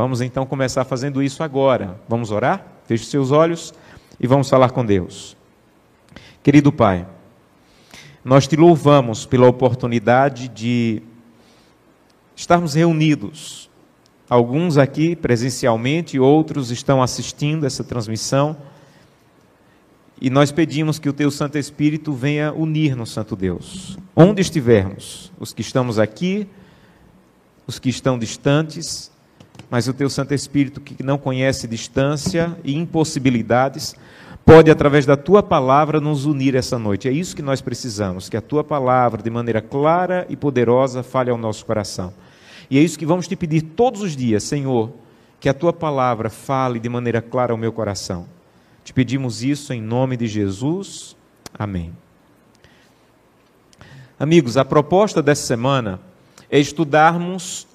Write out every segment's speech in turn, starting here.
Vamos então começar fazendo isso agora. Vamos orar? Feche seus olhos e vamos falar com Deus. Querido Pai, nós te louvamos pela oportunidade de estarmos reunidos. Alguns aqui presencialmente, outros estão assistindo essa transmissão. E nós pedimos que o Teu Santo Espírito venha unir-nos, Santo Deus. Onde estivermos, os que estamos aqui, os que estão distantes, mas o Teu Santo Espírito que não conhece distância e impossibilidades, pode, através da tua palavra, nos unir essa noite. É isso que nós precisamos, que a tua palavra, de maneira clara e poderosa, fale ao nosso coração. E é isso que vamos te pedir todos os dias, Senhor, que a tua palavra fale de maneira clara ao meu coração. Te pedimos isso em nome de Jesus. Amém. Amigos, a proposta dessa semana é estudarmos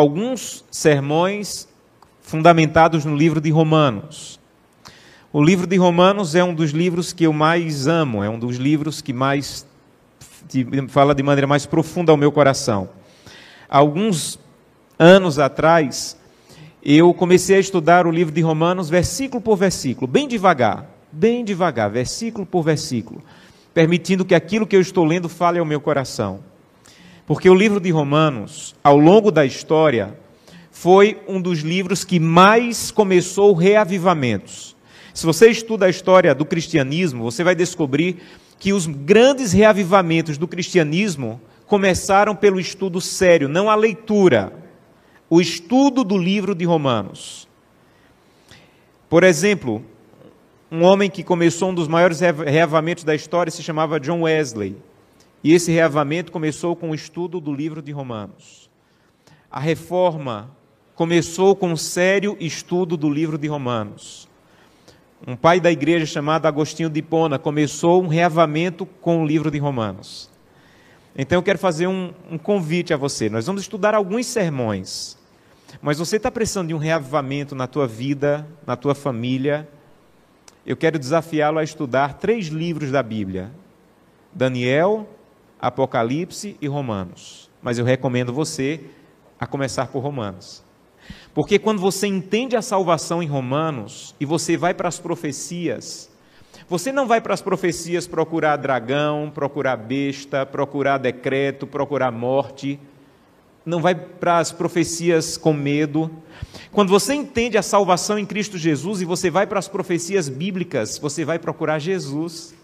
alguns sermões fundamentados no livro de Romanos. O livro de Romanos é um dos livros que eu mais amo, é um dos livros que mais fala de maneira mais profunda ao meu coração. Alguns anos atrás, eu comecei a estudar o livro de Romanos versículo por versículo, bem devagar, bem devagar, versículo por versículo, permitindo que aquilo que eu estou lendo fale ao meu coração. Porque o livro de Romanos, ao longo da história, foi um dos livros que mais começou reavivamentos. Se você estuda a história do cristianismo, você vai descobrir que os grandes reavivamentos do cristianismo começaram pelo estudo sério, não a leitura, o estudo do livro de Romanos. Por exemplo, um homem que começou um dos maiores reavamentos da história se chamava John Wesley. E esse reavamento começou com o estudo do livro de Romanos. A reforma começou com um sério estudo do livro de Romanos um pai da igreja chamado Agostinho de Hipona começou um reavamento com o livro de Romanos. Então eu quero fazer um, um convite a você. Nós vamos estudar alguns sermões, mas você está precisando de um reavamento na tua vida, na tua família. Eu quero desafiá-lo a estudar três livros da Bíblia: Daniel, Apocalipse e Romanos. Mas eu recomendo você a começar por Romanos. Porque quando você entende a salvação em Romanos e você vai para as profecias, você não vai para as profecias procurar dragão, procurar besta, procurar decreto, procurar morte. Não vai para as profecias com medo. Quando você entende a salvação em Cristo Jesus e você vai para as profecias bíblicas, você vai procurar Jesus.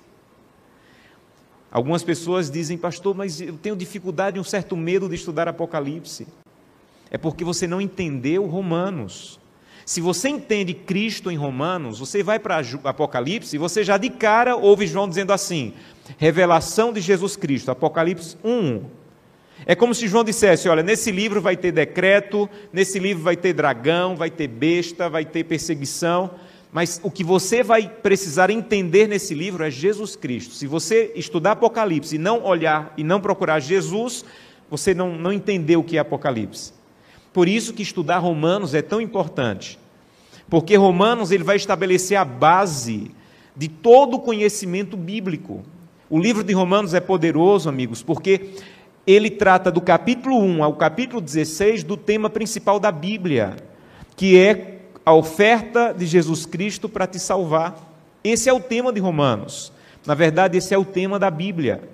Algumas pessoas dizem, pastor, mas eu tenho dificuldade, um certo medo de estudar Apocalipse é porque você não entendeu Romanos. Se você entende Cristo em Romanos, você vai para Apocalipse e você já de cara ouve João dizendo assim: revelação de Jesus Cristo, Apocalipse 1. É como se João dissesse: olha, nesse livro vai ter decreto, nesse livro vai ter dragão, vai ter besta, vai ter perseguição, mas o que você vai precisar entender nesse livro é Jesus Cristo. Se você estudar Apocalipse e não olhar e não procurar Jesus, você não, não entendeu o que é Apocalipse. Por isso que estudar Romanos é tão importante. Porque Romanos ele vai estabelecer a base de todo o conhecimento bíblico. O livro de Romanos é poderoso, amigos, porque ele trata do capítulo 1 ao capítulo 16 do tema principal da Bíblia, que é a oferta de Jesus Cristo para te salvar. Esse é o tema de Romanos. Na verdade, esse é o tema da Bíblia.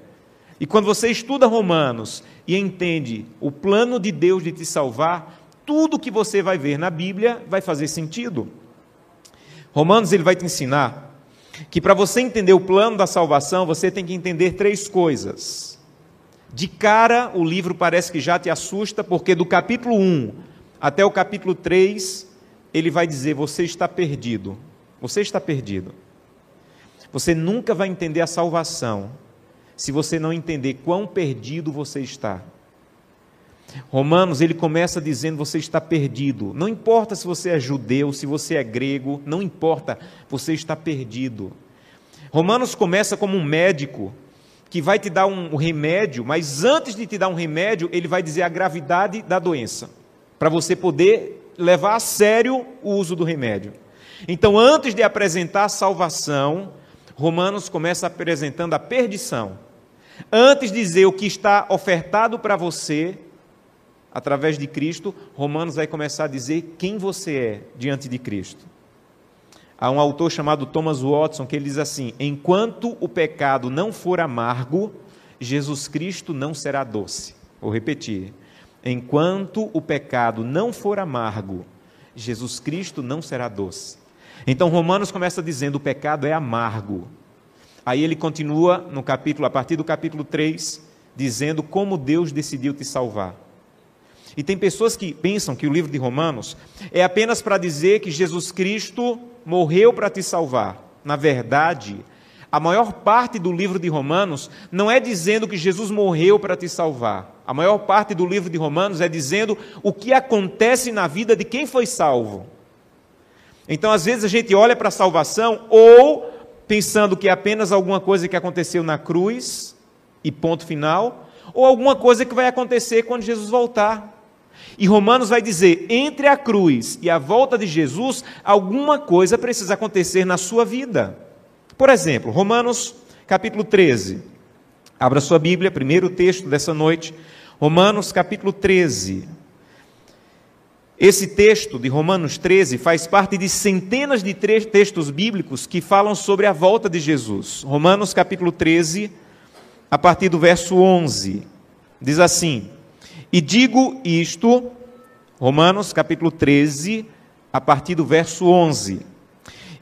E quando você estuda Romanos e entende o plano de Deus de te salvar, tudo que você vai ver na Bíblia vai fazer sentido. Romanos ele vai te ensinar que para você entender o plano da salvação, você tem que entender três coisas. De cara, o livro parece que já te assusta, porque do capítulo 1 até o capítulo 3, ele vai dizer: você está perdido. Você está perdido. Você nunca vai entender a salvação se você não entender quão perdido você está. Romanos, ele começa dizendo: você está perdido. Não importa se você é judeu, se você é grego, não importa, você está perdido. Romanos começa como um médico que vai te dar um remédio, mas antes de te dar um remédio, ele vai dizer a gravidade da doença, para você poder levar a sério o uso do remédio. Então, antes de apresentar a salvação, Romanos começa apresentando a perdição. Antes de dizer o que está ofertado para você, através de Cristo, Romanos vai começar a dizer quem você é diante de Cristo. Há um autor chamado Thomas Watson que ele diz assim: enquanto o pecado não for amargo, Jesus Cristo não será doce. Vou repetir. Enquanto o pecado não for amargo, Jesus Cristo não será doce. Então Romanos começa dizendo: o pecado é amargo. Aí ele continua no capítulo, a partir do capítulo 3, dizendo como Deus decidiu te salvar. E tem pessoas que pensam que o livro de Romanos é apenas para dizer que Jesus Cristo morreu para te salvar. Na verdade, a maior parte do livro de Romanos não é dizendo que Jesus morreu para te salvar. A maior parte do livro de Romanos é dizendo o que acontece na vida de quem foi salvo. Então, às vezes, a gente olha para a salvação ou pensando que é apenas alguma coisa que aconteceu na cruz e ponto final, ou alguma coisa que vai acontecer quando Jesus voltar. E Romanos vai dizer: entre a cruz e a volta de Jesus, alguma coisa precisa acontecer na sua vida. Por exemplo, Romanos capítulo 13. Abra sua Bíblia, primeiro texto dessa noite. Romanos capítulo 13. Esse texto de Romanos 13 faz parte de centenas de textos bíblicos que falam sobre a volta de Jesus. Romanos capítulo 13, a partir do verso 11, diz assim: e digo isto, Romanos capítulo 13, a partir do verso 11.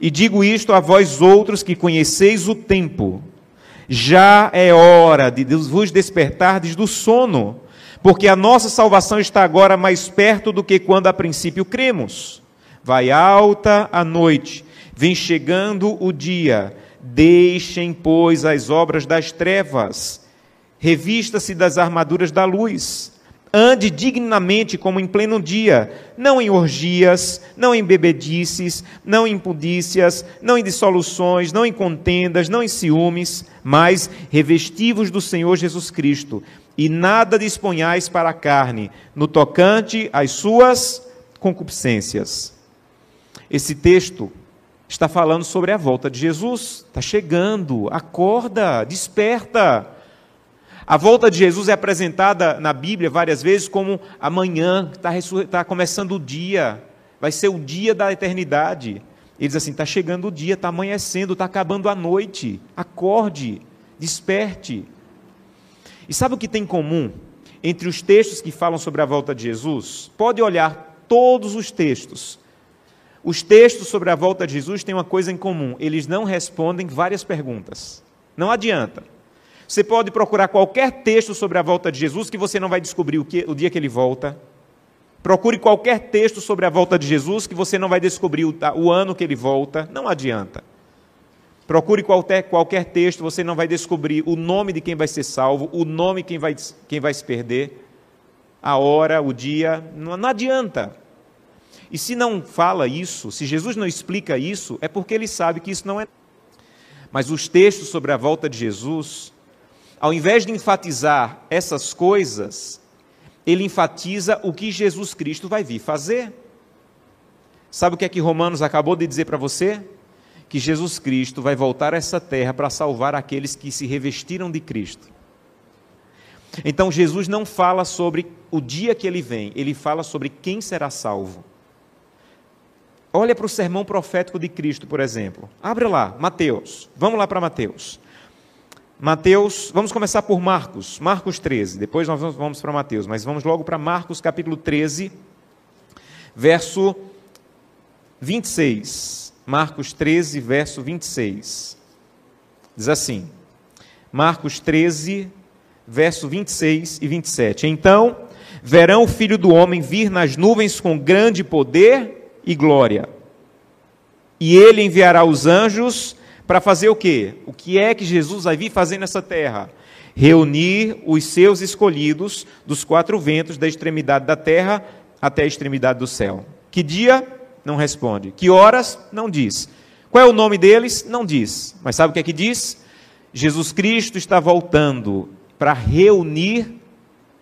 E digo isto a vós outros que conheceis o tempo. Já é hora de vos despertardes do sono, porque a nossa salvação está agora mais perto do que quando a princípio cremos. Vai alta a noite, vem chegando o dia. Deixem, pois, as obras das trevas. Revista-se das armaduras da luz Ande dignamente como em pleno dia, não em orgias, não em bebedices, não em impudícias, não em dissoluções, não em contendas, não em ciúmes, mas revestivos do Senhor Jesus Cristo, e nada disponhais para a carne, no tocante às suas concupiscências. Esse texto está falando sobre a volta de Jesus, está chegando, acorda, desperta. A volta de Jesus é apresentada na Bíblia várias vezes como amanhã, está tá começando o dia, vai ser o dia da eternidade. Ele diz assim: está chegando o dia, está amanhecendo, está acabando a noite. Acorde, desperte. E sabe o que tem em comum entre os textos que falam sobre a volta de Jesus? Pode olhar todos os textos. Os textos sobre a volta de Jesus têm uma coisa em comum: eles não respondem várias perguntas. Não adianta. Você pode procurar qualquer texto sobre a volta de Jesus que você não vai descobrir o, que, o dia que ele volta. Procure qualquer texto sobre a volta de Jesus que você não vai descobrir o, o ano que ele volta. Não adianta. Procure qualquer, qualquer texto, você não vai descobrir o nome de quem vai ser salvo, o nome quem vai, quem vai se perder, a hora, o dia. Não, não adianta. E se não fala isso, se Jesus não explica isso, é porque ele sabe que isso não é. Mas os textos sobre a volta de Jesus ao invés de enfatizar essas coisas, ele enfatiza o que Jesus Cristo vai vir fazer. Sabe o que é que Romanos acabou de dizer para você? Que Jesus Cristo vai voltar a essa terra para salvar aqueles que se revestiram de Cristo. Então Jesus não fala sobre o dia que ele vem, ele fala sobre quem será salvo. Olha para o sermão profético de Cristo, por exemplo. Abre lá, Mateus. Vamos lá para Mateus. Mateus, vamos começar por Marcos, Marcos 13, depois nós vamos para Mateus, mas vamos logo para Marcos capítulo 13, verso 26. Marcos 13, verso 26. Diz assim: Marcos 13, verso 26 e 27. Então verão o filho do homem vir nas nuvens com grande poder e glória, e ele enviará os anjos para fazer o quê? O que é que Jesus vai vir fazer nessa terra? Reunir os seus escolhidos dos quatro ventos, da extremidade da terra até a extremidade do céu. Que dia? Não responde. Que horas? Não diz. Qual é o nome deles? Não diz. Mas sabe o que é que diz? Jesus Cristo está voltando para reunir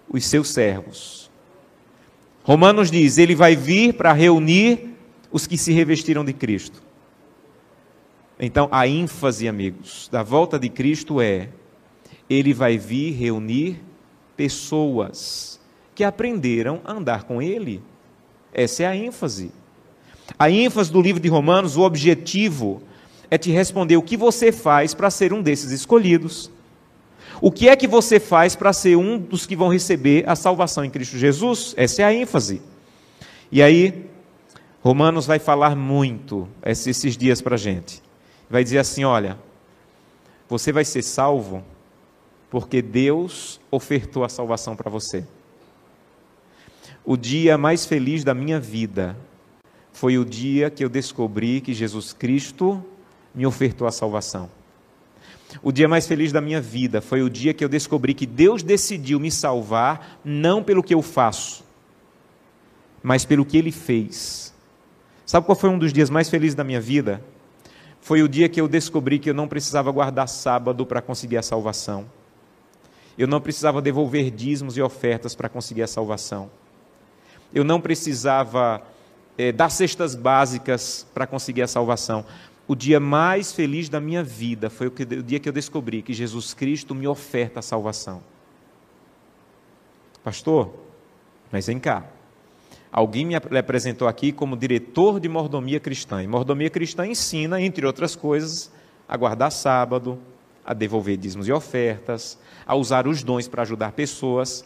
os seus servos. Romanos diz: ele vai vir para reunir os que se revestiram de Cristo. Então, a ênfase, amigos, da volta de Cristo é: ele vai vir reunir pessoas que aprenderam a andar com Ele. Essa é a ênfase. A ênfase do livro de Romanos, o objetivo é te responder o que você faz para ser um desses escolhidos. O que é que você faz para ser um dos que vão receber a salvação em Cristo Jesus? Essa é a ênfase. E aí, Romanos vai falar muito esses dias para a gente. Vai dizer assim: olha, você vai ser salvo porque Deus ofertou a salvação para você. O dia mais feliz da minha vida foi o dia que eu descobri que Jesus Cristo me ofertou a salvação. O dia mais feliz da minha vida foi o dia que eu descobri que Deus decidiu me salvar não pelo que eu faço, mas pelo que Ele fez. Sabe qual foi um dos dias mais felizes da minha vida? Foi o dia que eu descobri que eu não precisava guardar sábado para conseguir a salvação. Eu não precisava devolver dízimos e ofertas para conseguir a salvação. Eu não precisava é, dar cestas básicas para conseguir a salvação. O dia mais feliz da minha vida foi o, que, o dia que eu descobri que Jesus Cristo me oferta a salvação. Pastor, mas vem cá. Alguém me apresentou aqui como diretor de mordomia cristã. E mordomia cristã ensina, entre outras coisas, a guardar sábado, a devolver dízimos e ofertas, a usar os dons para ajudar pessoas.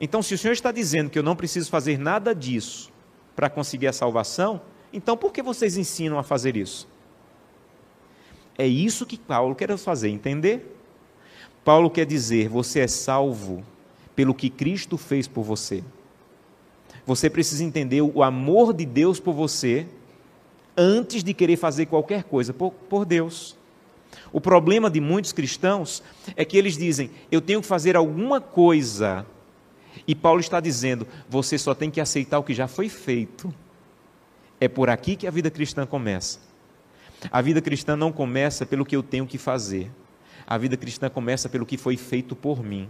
Então, se o Senhor está dizendo que eu não preciso fazer nada disso para conseguir a salvação, então por que vocês ensinam a fazer isso? É isso que Paulo quer fazer entender. Paulo quer dizer: você é salvo pelo que Cristo fez por você. Você precisa entender o amor de Deus por você antes de querer fazer qualquer coisa por, por Deus. O problema de muitos cristãos é que eles dizem: eu tenho que fazer alguma coisa. E Paulo está dizendo: você só tem que aceitar o que já foi feito. É por aqui que a vida cristã começa. A vida cristã não começa pelo que eu tenho que fazer. A vida cristã começa pelo que foi feito por mim.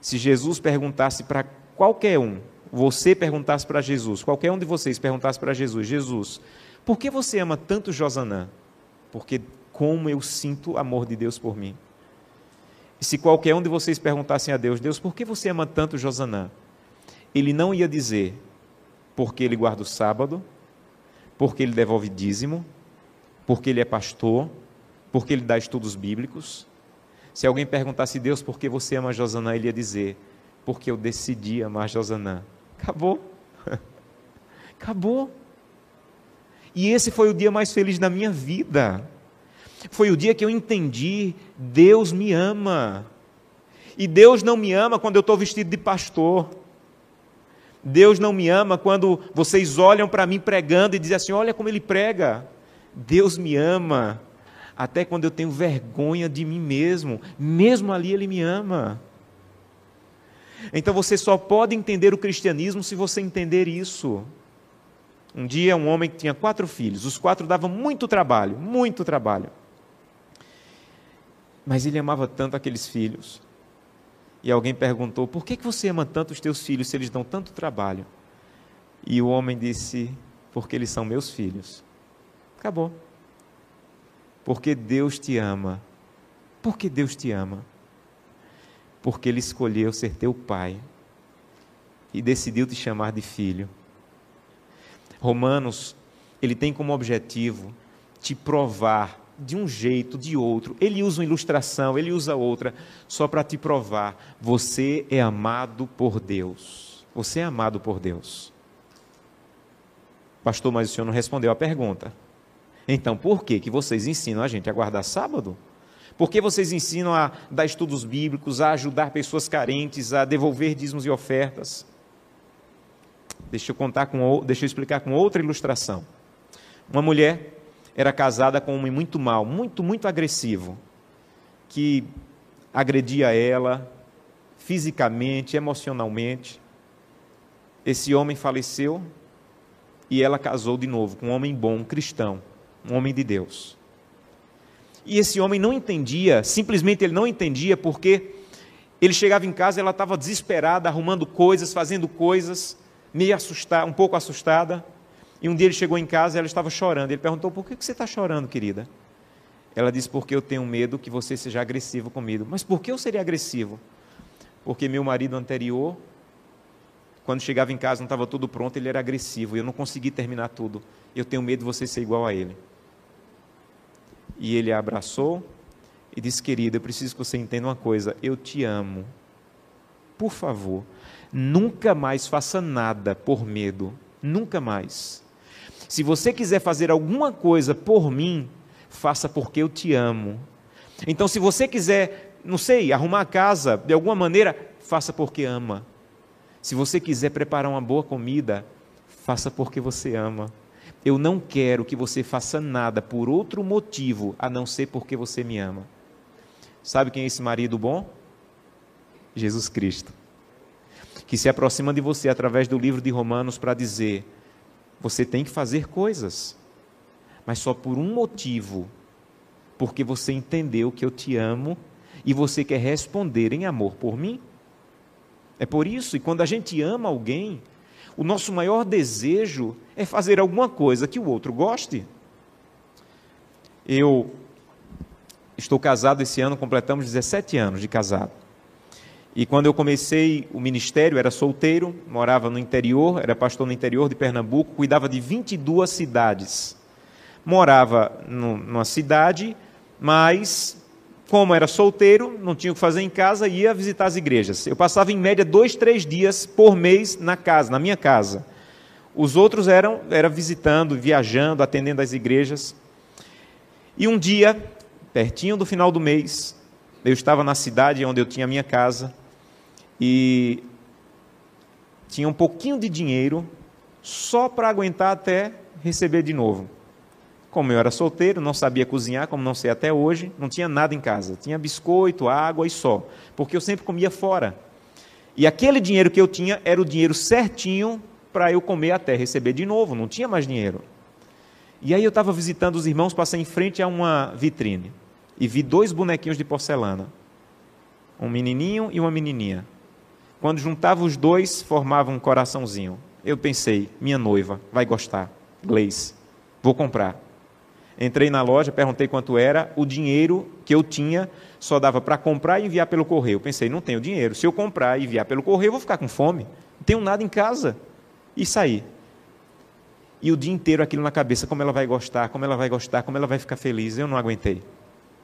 Se Jesus perguntasse para qualquer um, você perguntasse para Jesus, qualquer um de vocês perguntasse para Jesus: Jesus, por que você ama tanto Josanã? Porque como eu sinto amor de Deus por mim. E se qualquer um de vocês perguntassem a Deus: Deus, por que você ama tanto Josanã? Ele não ia dizer porque ele guarda o sábado, porque ele devolve dízimo, porque ele é pastor, porque ele dá estudos bíblicos. Se alguém perguntasse Deus por que você ama Josanã, ele ia dizer: porque eu decidi amar Josanã. Acabou. Acabou. E esse foi o dia mais feliz da minha vida. Foi o dia que eu entendi: Deus me ama. E Deus não me ama quando eu estou vestido de pastor. Deus não me ama quando vocês olham para mim pregando e dizem assim: olha como ele prega. Deus me ama até quando eu tenho vergonha de mim mesmo, mesmo ali ele me ama. Então você só pode entender o cristianismo se você entender isso. Um dia, um homem que tinha quatro filhos, os quatro davam muito trabalho, muito trabalho. Mas ele amava tanto aqueles filhos e alguém perguntou: Por que, que você ama tanto os teus filhos se eles dão tanto trabalho? E o homem disse: Porque eles são meus filhos. Acabou. Porque Deus te ama. Porque Deus te ama. Porque Ele escolheu ser teu pai e decidiu te chamar de filho. Romanos, ele tem como objetivo te provar de um jeito, de outro. Ele usa uma ilustração, ele usa outra, só para te provar: você é amado por Deus. Você é amado por Deus. Pastor, mas o senhor não respondeu a pergunta. Então, por que, que vocês ensinam a gente a guardar sábado? Por que vocês ensinam a dar estudos bíblicos, a ajudar pessoas carentes, a devolver dízimos e ofertas? Deixa eu contar com, deixa eu explicar com outra ilustração. Uma mulher era casada com um homem muito mal, muito, muito agressivo, que agredia ela fisicamente, emocionalmente. Esse homem faleceu e ela casou de novo com um homem bom, um cristão, um homem de Deus. E esse homem não entendia, simplesmente ele não entendia porque ele chegava em casa, ela estava desesperada, arrumando coisas, fazendo coisas, meio assustada, um pouco assustada. E um dia ele chegou em casa e ela estava chorando. Ele perguntou: Por que você está chorando, querida? Ela disse: Porque eu tenho medo que você seja agressivo comigo. Mas por que eu seria agressivo? porque meu marido anterior, quando chegava em casa não estava tudo pronto, ele era agressivo e eu não consegui terminar tudo. Eu tenho medo de você ser igual a ele. E ele a abraçou e disse: Querida, eu preciso que você entenda uma coisa. Eu te amo. Por favor, nunca mais faça nada por medo. Nunca mais. Se você quiser fazer alguma coisa por mim, faça porque eu te amo. Então, se você quiser, não sei, arrumar a casa de alguma maneira, faça porque ama. Se você quiser preparar uma boa comida, faça porque você ama. Eu não quero que você faça nada por outro motivo a não ser porque você me ama. Sabe quem é esse marido bom? Jesus Cristo. Que se aproxima de você através do livro de Romanos para dizer: você tem que fazer coisas, mas só por um motivo, porque você entendeu que eu te amo e você quer responder em amor por mim. É por isso, e quando a gente ama alguém, o nosso maior desejo é fazer alguma coisa que o outro goste. Eu Estou casado esse ano, completamos 17 anos de casado. E quando eu comecei o ministério, era solteiro, morava no interior, era pastor no interior de Pernambuco, cuidava de 22 cidades. Morava numa cidade, mas como era solteiro, não tinha o que fazer em casa, ia visitar as igrejas. Eu passava em média dois, três dias por mês na casa, na minha casa. Os outros eram era visitando, viajando, atendendo às igrejas. E um dia pertinho do final do mês, eu estava na cidade onde eu tinha minha casa e tinha um pouquinho de dinheiro só para aguentar até receber de novo. Como eu era solteiro, não sabia cozinhar, como não sei até hoje, não tinha nada em casa. Tinha biscoito, água e só, porque eu sempre comia fora. E aquele dinheiro que eu tinha era o dinheiro certinho para eu comer até receber de novo, não tinha mais dinheiro. E aí eu estava visitando os irmãos, passei em frente a uma vitrine e vi dois bonequinhos de porcelana, um menininho e uma menininha. Quando juntava os dois, formava um coraçãozinho. Eu pensei, minha noiva vai gostar, Gleice, vou comprar. Entrei na loja, perguntei quanto era, o dinheiro que eu tinha só dava para comprar e enviar pelo correio. Pensei, não tenho dinheiro. Se eu comprar e enviar pelo correio, eu vou ficar com fome. Não tenho nada em casa. E saí. E o dia inteiro aquilo na cabeça, como ela vai gostar, como ela vai gostar, como ela vai ficar feliz. Eu não aguentei.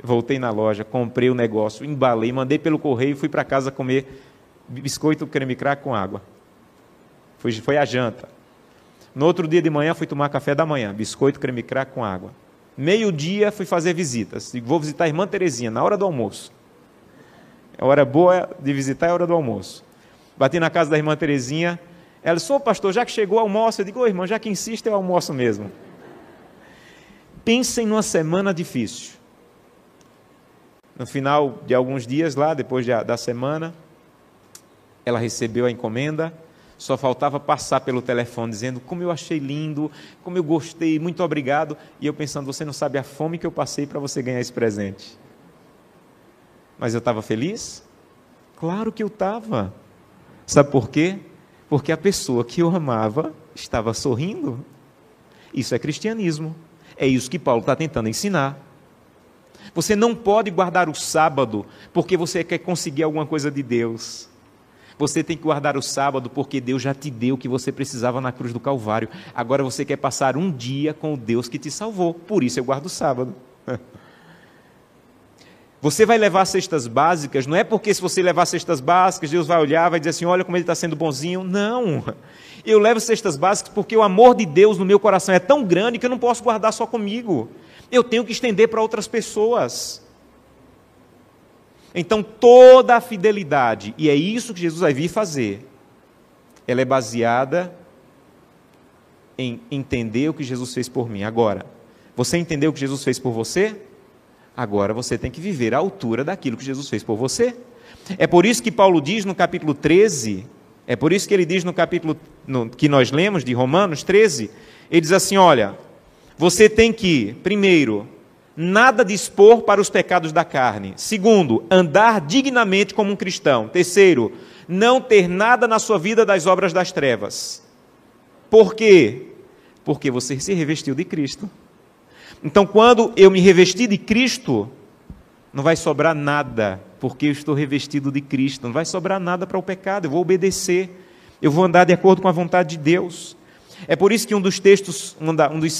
Voltei na loja, comprei o negócio, embalei, mandei pelo correio e fui para casa comer biscoito creme crack com água. Foi, foi a janta. No outro dia de manhã fui tomar café da manhã, biscoito creme crack com água. Meio-dia fui fazer visitas. Vou visitar a irmã Terezinha na hora do almoço. A hora boa de visitar é a hora do almoço. Bati na casa da irmã Terezinha. Ela disse: Ô pastor, já que chegou almoço, eu digo: Ô irmã, já que insiste, é o almoço mesmo. Pensem numa semana difícil. No final de alguns dias lá, depois da semana, ela recebeu a encomenda, só faltava passar pelo telefone dizendo como eu achei lindo, como eu gostei, muito obrigado. E eu pensando, você não sabe a fome que eu passei para você ganhar esse presente. Mas eu estava feliz? Claro que eu estava. Sabe por quê? Porque a pessoa que eu amava estava sorrindo. Isso é cristianismo. É isso que Paulo está tentando ensinar. Você não pode guardar o sábado porque você quer conseguir alguma coisa de Deus. Você tem que guardar o sábado porque Deus já te deu o que você precisava na cruz do Calvário. Agora você quer passar um dia com o Deus que te salvou. Por isso eu guardo o sábado. Você vai levar cestas básicas, não é porque se você levar cestas básicas, Deus vai olhar, vai dizer assim: olha como ele está sendo bonzinho. Não. Eu levo cestas básicas porque o amor de Deus no meu coração é tão grande que eu não posso guardar só comigo eu tenho que estender para outras pessoas. Então, toda a fidelidade, e é isso que Jesus vai vir fazer, ela é baseada em entender o que Jesus fez por mim. Agora, você entendeu o que Jesus fez por você? Agora você tem que viver à altura daquilo que Jesus fez por você. É por isso que Paulo diz no capítulo 13, é por isso que ele diz no capítulo no, que nós lemos de Romanos 13, ele diz assim: olha, você tem que, primeiro, nada dispor para os pecados da carne. Segundo, andar dignamente como um cristão. Terceiro, não ter nada na sua vida das obras das trevas. Por quê? Porque você se revestiu de Cristo. Então, quando eu me revesti de Cristo, Não vai sobrar nada, porque eu estou revestido de Cristo. Não vai sobrar nada para o pecado, eu vou obedecer. Eu vou andar de acordo com a vontade de Deus. É por isso que um dos textos, uma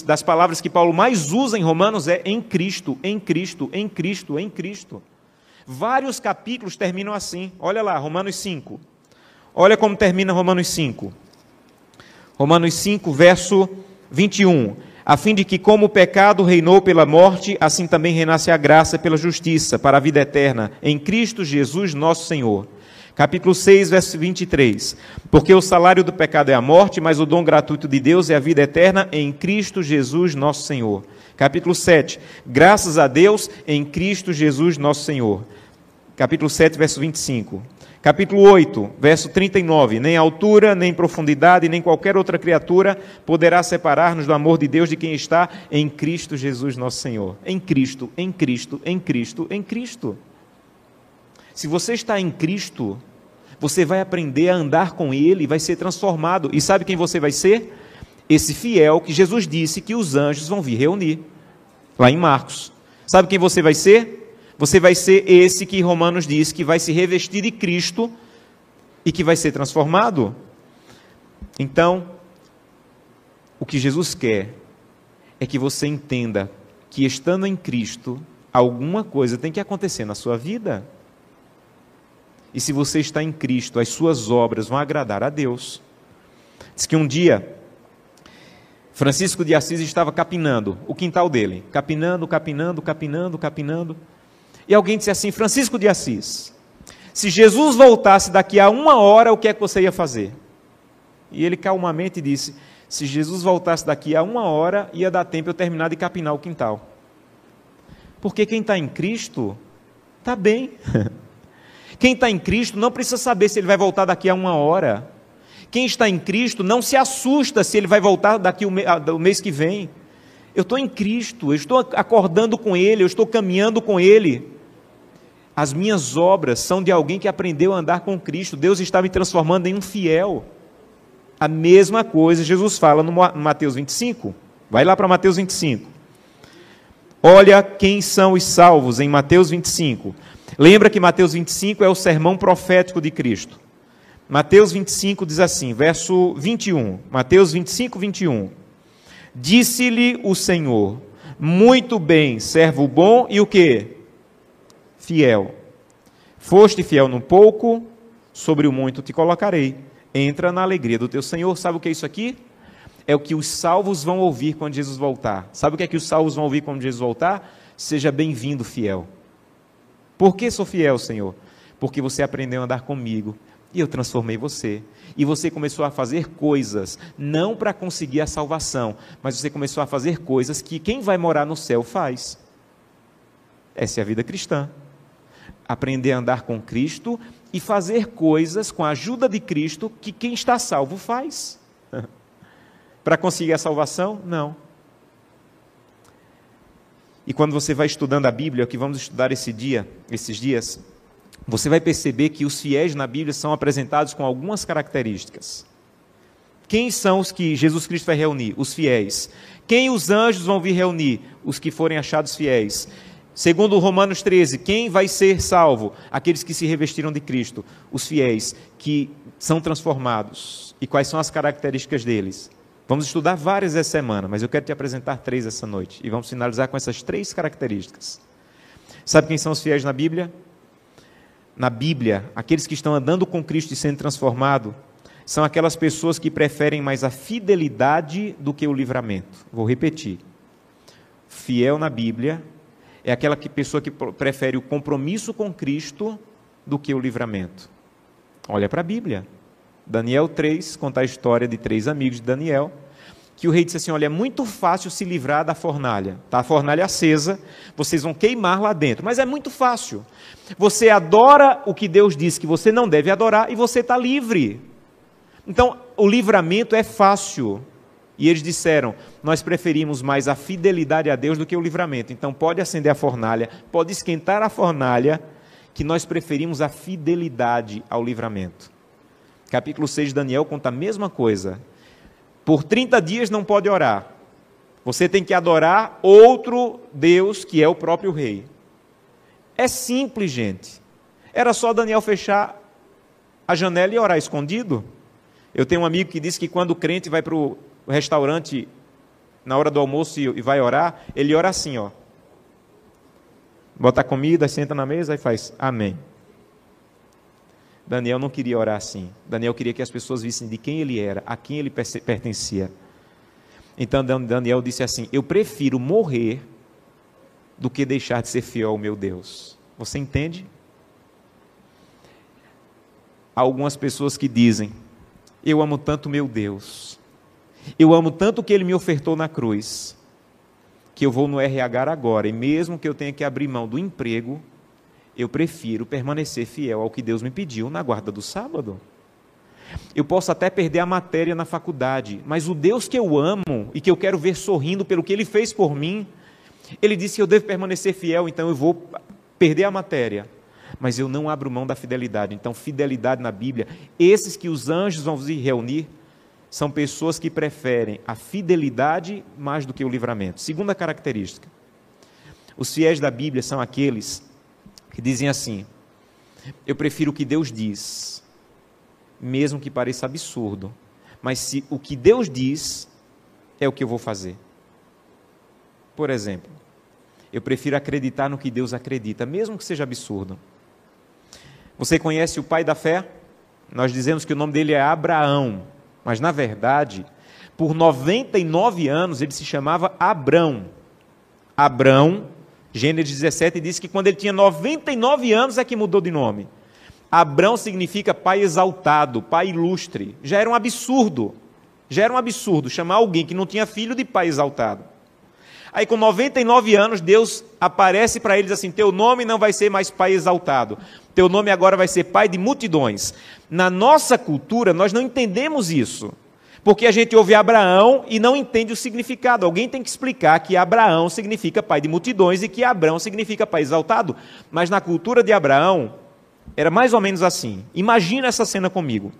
das palavras que Paulo mais usa em Romanos é em Cristo, em Cristo, em Cristo, em Cristo. Vários capítulos terminam assim. Olha lá, Romanos 5. Olha como termina Romanos 5. Romanos 5, verso 21. A fim de que, como o pecado reinou pela morte, assim também reinasse a graça pela justiça, para a vida eterna, em Cristo Jesus nosso Senhor Capítulo 6, verso 23. Porque o salário do pecado é a morte, mas o dom gratuito de Deus é a vida eterna em Cristo Jesus, nosso Senhor. Capítulo 7. Graças a Deus em Cristo Jesus, nosso Senhor. Capítulo 7, verso 25. Capítulo 8, verso 39. Nem altura, nem profundidade, nem qualquer outra criatura poderá separar-nos do amor de Deus de quem está em Cristo Jesus, nosso Senhor. Em Cristo, em Cristo, em Cristo, em Cristo. Se você está em Cristo, você vai aprender a andar com Ele vai ser transformado. E sabe quem você vai ser? Esse fiel que Jesus disse que os anjos vão vir reunir, lá em Marcos. Sabe quem você vai ser? Você vai ser esse que Romanos diz que vai se revestir de Cristo e que vai ser transformado. Então, o que Jesus quer é que você entenda que estando em Cristo, alguma coisa tem que acontecer na sua vida. E se você está em Cristo, as suas obras vão agradar a Deus. Diz que um dia, Francisco de Assis estava capinando o quintal dele, capinando, capinando, capinando, capinando. E alguém disse assim: Francisco de Assis, se Jesus voltasse daqui a uma hora, o que é que você ia fazer? E ele calmamente disse: Se Jesus voltasse daqui a uma hora, ia dar tempo eu terminar de capinar o quintal. Porque quem está em Cristo, está bem. Quem está em Cristo não precisa saber se ele vai voltar daqui a uma hora. Quem está em Cristo não se assusta se ele vai voltar daqui o mês que vem. Eu estou em Cristo, eu estou acordando com Ele, eu estou caminhando com Ele. As minhas obras são de alguém que aprendeu a andar com Cristo. Deus está me transformando em um fiel. A mesma coisa Jesus fala no Mateus 25. Vai lá para Mateus 25. Olha quem são os salvos em Mateus 25. Lembra que Mateus 25 é o sermão profético de Cristo. Mateus 25 diz assim, verso 21. Mateus 25, 21. Disse-lhe o Senhor: Muito bem, servo bom e o que? Fiel. Foste fiel no pouco, sobre o muito te colocarei. Entra na alegria do teu Senhor. Sabe o que é isso aqui? É o que os salvos vão ouvir quando Jesus voltar. Sabe o que é que os salvos vão ouvir quando Jesus voltar? Seja bem-vindo, fiel. Por que sou fiel, Senhor? Porque você aprendeu a andar comigo e eu transformei você. E você começou a fazer coisas, não para conseguir a salvação, mas você começou a fazer coisas que quem vai morar no céu faz. Essa é a vida cristã. Aprender a andar com Cristo e fazer coisas com a ajuda de Cristo que quem está salvo faz. para conseguir a salvação? Não. E quando você vai estudando a Bíblia, o que vamos estudar esse dia, esses dias, você vai perceber que os fiéis na Bíblia são apresentados com algumas características. Quem são os que Jesus Cristo vai reunir? Os fiéis. Quem os anjos vão vir reunir? Os que forem achados fiéis. Segundo Romanos 13, quem vai ser salvo? Aqueles que se revestiram de Cristo, os fiéis que são transformados. E quais são as características deles? Vamos estudar várias essa semana, mas eu quero te apresentar três essa noite. E vamos finalizar com essas três características. Sabe quem são os fiéis na Bíblia? Na Bíblia, aqueles que estão andando com Cristo e sendo transformado, são aquelas pessoas que preferem mais a fidelidade do que o livramento. Vou repetir. Fiel na Bíblia é aquela que, pessoa que prefere o compromisso com Cristo do que o livramento. Olha para a Bíblia. Daniel 3 conta a história de três amigos de Daniel, que o rei disse assim: Olha, é muito fácil se livrar da fornalha. Está a fornalha acesa, vocês vão queimar lá dentro, mas é muito fácil. Você adora o que Deus disse que você não deve adorar e você está livre. Então, o livramento é fácil. E eles disseram: Nós preferimos mais a fidelidade a Deus do que o livramento. Então, pode acender a fornalha, pode esquentar a fornalha, que nós preferimos a fidelidade ao livramento. Capítulo 6 de Daniel conta a mesma coisa. Por 30 dias não pode orar. Você tem que adorar outro Deus que é o próprio rei. É simples, gente. Era só Daniel fechar a janela e orar escondido. Eu tenho um amigo que disse que quando o crente vai para o restaurante na hora do almoço e vai orar, ele ora assim, ó. Bota a comida, senta na mesa e faz amém. Daniel não queria orar assim. Daniel queria que as pessoas vissem de quem ele era, a quem ele pertencia. Então Daniel disse assim: Eu prefiro morrer do que deixar de ser fiel ao meu Deus. Você entende? Há algumas pessoas que dizem: Eu amo tanto meu Deus, eu amo tanto o que ele me ofertou na cruz, que eu vou no RH agora, e mesmo que eu tenha que abrir mão do emprego, eu prefiro permanecer fiel ao que Deus me pediu na guarda do sábado. Eu posso até perder a matéria na faculdade, mas o Deus que eu amo e que eu quero ver sorrindo pelo que ele fez por mim, ele disse que eu devo permanecer fiel, então eu vou perder a matéria, mas eu não abro mão da fidelidade. Então, fidelidade na Bíblia, esses que os anjos vão se reunir, são pessoas que preferem a fidelidade mais do que o livramento. Segunda característica: os fiéis da Bíblia são aqueles que dizem assim: eu prefiro o que Deus diz mesmo que pareça absurdo. Mas se o que Deus diz é o que eu vou fazer. Por exemplo, eu prefiro acreditar no que Deus acredita, mesmo que seja absurdo. Você conhece o pai da fé? Nós dizemos que o nome dele é Abraão, mas na verdade, por 99 anos ele se chamava Abrão. Abrão, Gênesis 17 diz que quando ele tinha 99 anos é que mudou de nome. Abrão significa pai exaltado, pai ilustre. Já era um absurdo. Já era um absurdo chamar alguém que não tinha filho de pai exaltado. Aí, com 99 anos, Deus aparece para eles assim: Teu nome não vai ser mais pai exaltado, teu nome agora vai ser pai de multidões. Na nossa cultura, nós não entendemos isso, porque a gente ouve Abraão e não entende o significado. Alguém tem que explicar que Abraão significa pai de multidões e que Abraão significa pai exaltado. Mas na cultura de Abraão, era mais ou menos assim. Imagina essa cena comigo.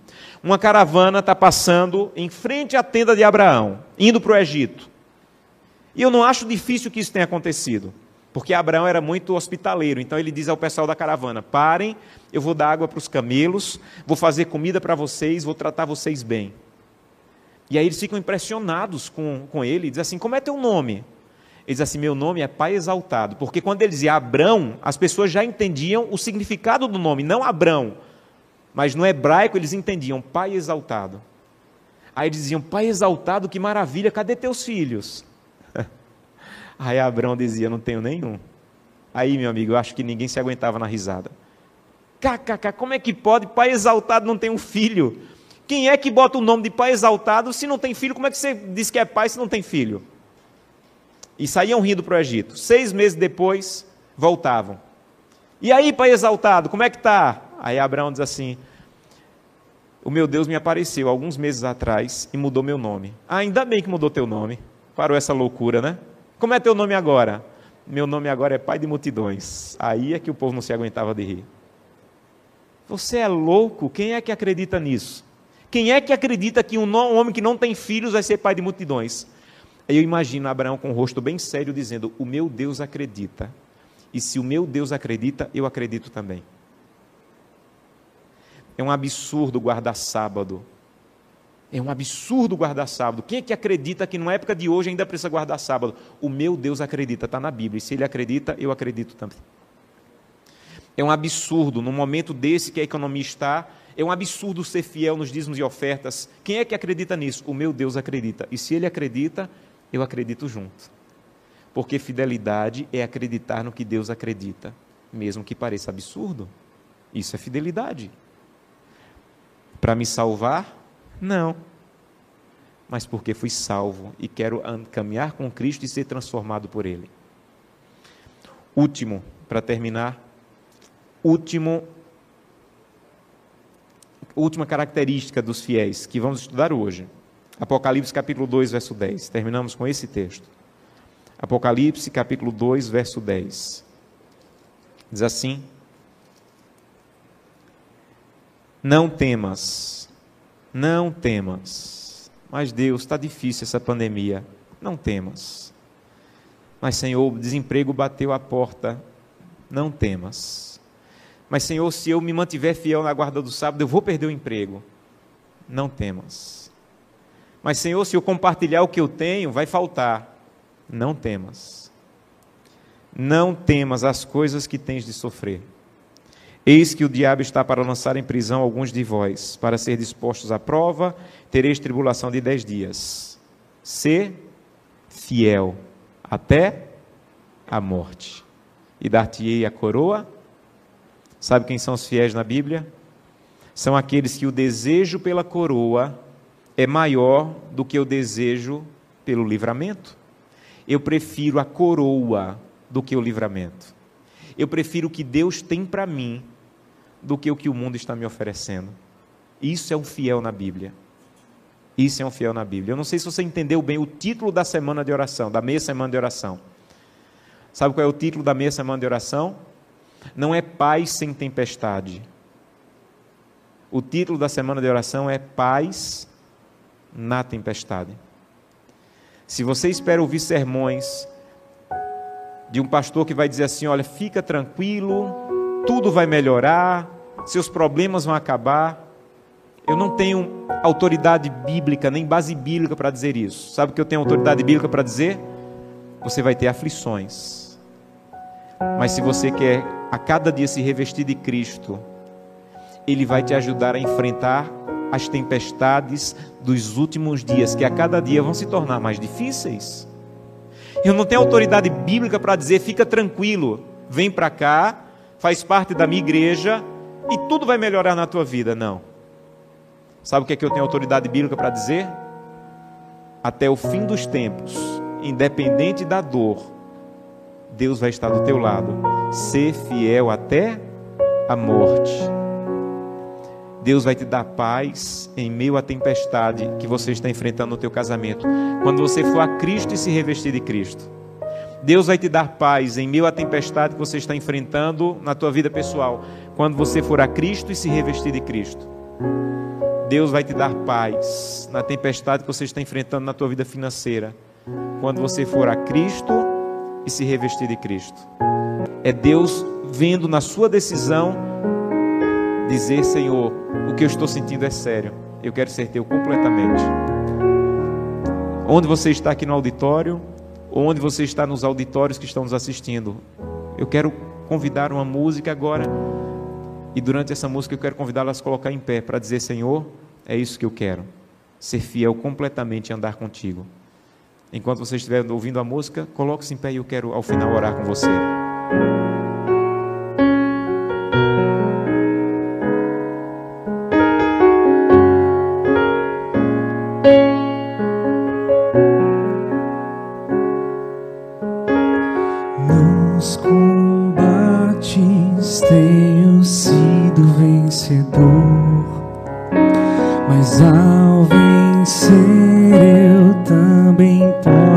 Uma caravana está passando em frente à tenda de Abraão, indo para o Egito. E eu não acho difícil que isso tenha acontecido, porque Abraão era muito hospitaleiro. Então ele diz ao pessoal da caravana: parem, eu vou dar água para os camelos, vou fazer comida para vocês, vou tratar vocês bem. E aí eles ficam impressionados com, com ele, diz assim: como é teu nome? Ele diz assim: Meu nome é Pai Exaltado. Porque quando ele dizia Abrão, as pessoas já entendiam o significado do nome, não Abrão. Mas no hebraico eles entendiam Pai Exaltado. Aí diziam: Pai Exaltado, que maravilha, cadê teus filhos? Aí Abrão dizia: Não tenho nenhum. Aí, meu amigo, eu acho que ninguém se aguentava na risada. KKK, como é que pode? Pai Exaltado não tem um filho. Quem é que bota o nome de Pai Exaltado se não tem filho? Como é que você diz que é pai se não tem filho? e saíam rindo para o Egito. Seis meses depois, voltavam. E aí, pai exaltado, como é que está? Aí Abraão diz assim: O meu Deus me apareceu alguns meses atrás e mudou meu nome. Ah, ainda bem que mudou teu nome. Parou essa loucura, né? Como é teu nome agora? Meu nome agora é Pai de Multidões. Aí é que o povo não se aguentava de rir. Você é louco? Quem é que acredita nisso? Quem é que acredita que um homem que não tem filhos vai ser pai de multidões? Aí eu imagino Abraão com o rosto bem sério dizendo: O meu Deus acredita. E se o meu Deus acredita, eu acredito também. É um absurdo guardar sábado. É um absurdo guardar sábado. Quem é que acredita que na época de hoje ainda precisa guardar sábado? O meu Deus acredita, está na Bíblia. E se ele acredita, eu acredito também. É um absurdo, no momento desse que a economia está, é um absurdo ser fiel nos dízimos e ofertas. Quem é que acredita nisso? O meu Deus acredita. E se ele acredita, eu acredito junto. Porque fidelidade é acreditar no que Deus acredita, mesmo que pareça absurdo. Isso é fidelidade. Para me salvar? Não. Mas porque fui salvo e quero caminhar com Cristo e ser transformado por Ele. Último, para terminar, último, última característica dos fiéis que vamos estudar hoje. Apocalipse capítulo 2, verso 10. Terminamos com esse texto. Apocalipse capítulo 2, verso 10. Diz assim: Não temas, não temas. Mas Deus, está difícil essa pandemia. Não temas. Mas, Senhor, o desemprego bateu a porta não temas. Mas, Senhor, se eu me mantiver fiel na guarda do sábado, eu vou perder o emprego. Não temas. Mas, Senhor, se eu compartilhar o que eu tenho, vai faltar. Não temas. Não temas as coisas que tens de sofrer. Eis que o diabo está para lançar em prisão alguns de vós, para ser dispostos à prova, tereis tribulação de dez dias. Ser fiel até a morte. E dar-te-ei a coroa. Sabe quem são os fiéis na Bíblia? São aqueles que o desejo pela coroa é maior do que o desejo pelo livramento. Eu prefiro a coroa do que o livramento. Eu prefiro o que Deus tem para mim do que o que o mundo está me oferecendo. Isso é um fiel na Bíblia. Isso é um fiel na Bíblia. Eu não sei se você entendeu bem o título da semana de oração, da meia semana de oração. Sabe qual é o título da meia semana de oração? Não é paz sem tempestade. O título da semana de oração é Paz na tempestade. Se você espera ouvir sermões de um pastor que vai dizer assim: olha, fica tranquilo, tudo vai melhorar, seus problemas vão acabar. Eu não tenho autoridade bíblica, nem base bíblica para dizer isso. Sabe o que eu tenho autoridade bíblica para dizer? Você vai ter aflições. Mas se você quer a cada dia se revestir de Cristo, Ele vai te ajudar a enfrentar as tempestades dos últimos dias, que a cada dia vão se tornar mais difíceis. Eu não tenho autoridade bíblica para dizer, fica tranquilo, vem para cá, faz parte da minha igreja e tudo vai melhorar na tua vida. Não. Sabe o que é que eu tenho autoridade bíblica para dizer? Até o fim dos tempos, independente da dor, Deus vai estar do teu lado. Ser fiel até a morte. Deus vai te dar paz em meio à tempestade que você está enfrentando no teu casamento. Quando você for a Cristo e se revestir de Cristo. Deus vai te dar paz em meio à tempestade que você está enfrentando na tua vida pessoal. Quando você for a Cristo e se revestir de Cristo. Deus vai te dar paz na tempestade que você está enfrentando na tua vida financeira. Quando você for a Cristo e se revestir de Cristo. É Deus vendo na sua decisão dizer, Senhor, o que eu estou sentindo é sério. Eu quero ser teu completamente. Onde você está aqui no auditório, ou onde você está nos auditórios que estão nos assistindo, eu quero convidar uma música agora. E durante essa música eu quero convidá-las a colocar em pé para dizer: Senhor, é isso que eu quero. Ser fiel completamente e andar contigo. Enquanto você estiver ouvindo a música, coloque-se em pé e eu quero ao final orar com você.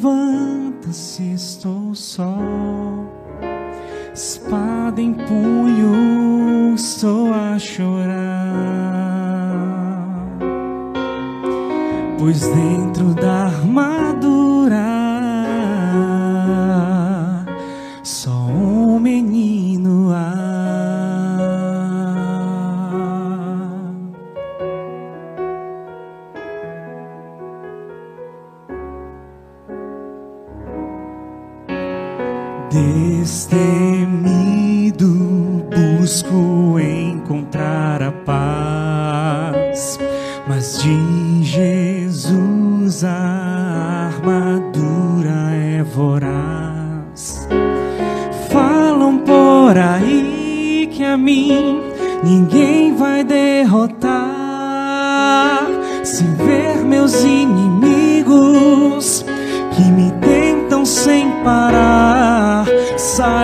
levanta se estou só. Espada em punho, estou a chorar. Pois dentro da Destemido busco encontrar a paz, mas de Jesus a armadura é voraz. Falam por aí que a mim ninguém vai derrotar. Se ver meus inimigos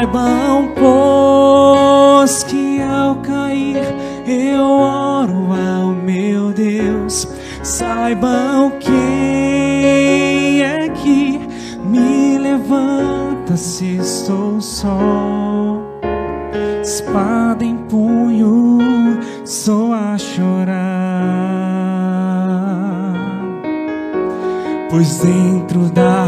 Saibam, pois, que ao cair eu oro ao meu Deus. Saibam quem é que me levanta se estou só. Espada em punho, sou a chorar. Pois dentro da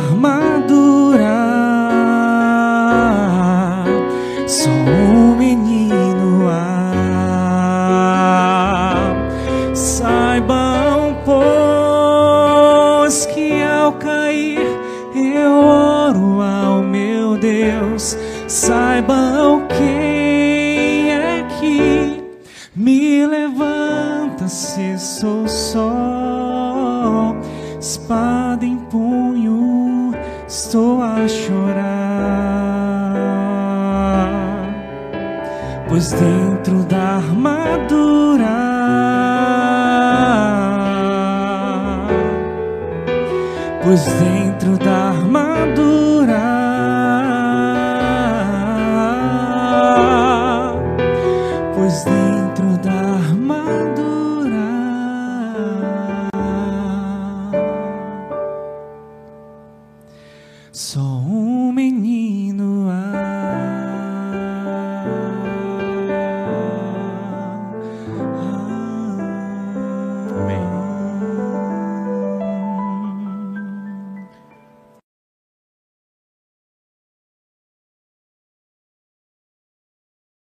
pois dentro da armadura. Pois dentro